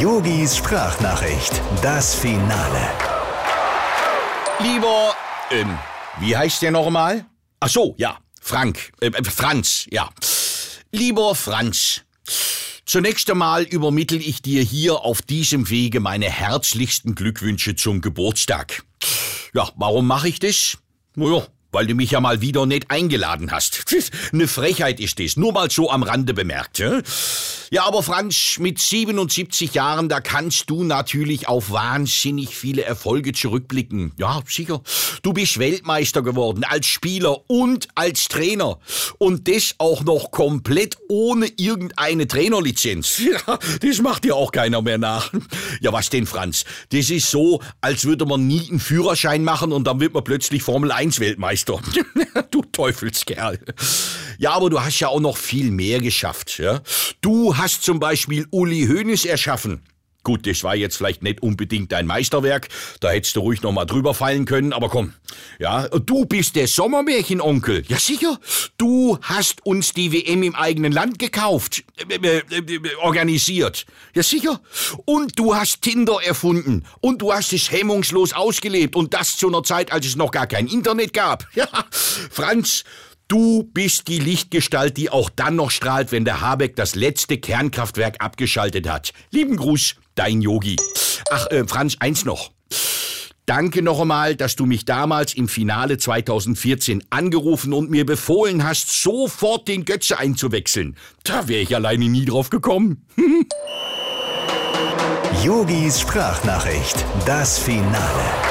Yogis Sprachnachricht, das Finale. Lieber, ähm, wie heißt der nochmal? Ach so, ja, Frank, äh, äh, Franz, ja. Lieber Franz, zunächst einmal übermittel ich dir hier auf diesem Wege meine herzlichsten Glückwünsche zum Geburtstag. Ja, warum mache ich das? Naja, weil du mich ja mal wieder nicht eingeladen hast. Eine Frechheit ist das, nur mal so am Rande bemerkt. Ja, aber Franz, mit 77 Jahren, da kannst du natürlich auf wahnsinnig viele Erfolge zurückblicken. Ja, sicher. Du bist Weltmeister geworden, als Spieler und als Trainer. Und das auch noch komplett ohne irgendeine Trainerlizenz. Ja, das macht dir auch keiner mehr nach. Ja, was denn, Franz? Das ist so, als würde man nie einen Führerschein machen und dann wird man plötzlich Formel 1 Weltmeister. Meister. du Teufelskerl. Ja, aber du hast ja auch noch viel mehr geschafft. Ja? Du hast zum Beispiel Uli Hoeneß erschaffen. Gut, das war jetzt vielleicht nicht unbedingt dein Meisterwerk, da hättest du ruhig noch mal drüber fallen können, aber komm. Ja, du bist der Sommermärchenonkel. Ja, sicher. Du hast uns die WM im eigenen Land gekauft, äh, äh, äh, organisiert. Ja, sicher. Und du hast Tinder erfunden und du hast es hemmungslos ausgelebt und das zu einer Zeit, als es noch gar kein Internet gab. Ja, Franz, Du bist die Lichtgestalt, die auch dann noch strahlt, wenn der Habeck das letzte Kernkraftwerk abgeschaltet hat. Lieben Gruß, dein Yogi. Ach, äh, Franz, eins noch. Danke noch einmal, dass du mich damals im Finale 2014 angerufen und mir befohlen hast, sofort den Götze einzuwechseln. Da wäre ich alleine nie drauf gekommen. Yogis Sprachnachricht, das Finale.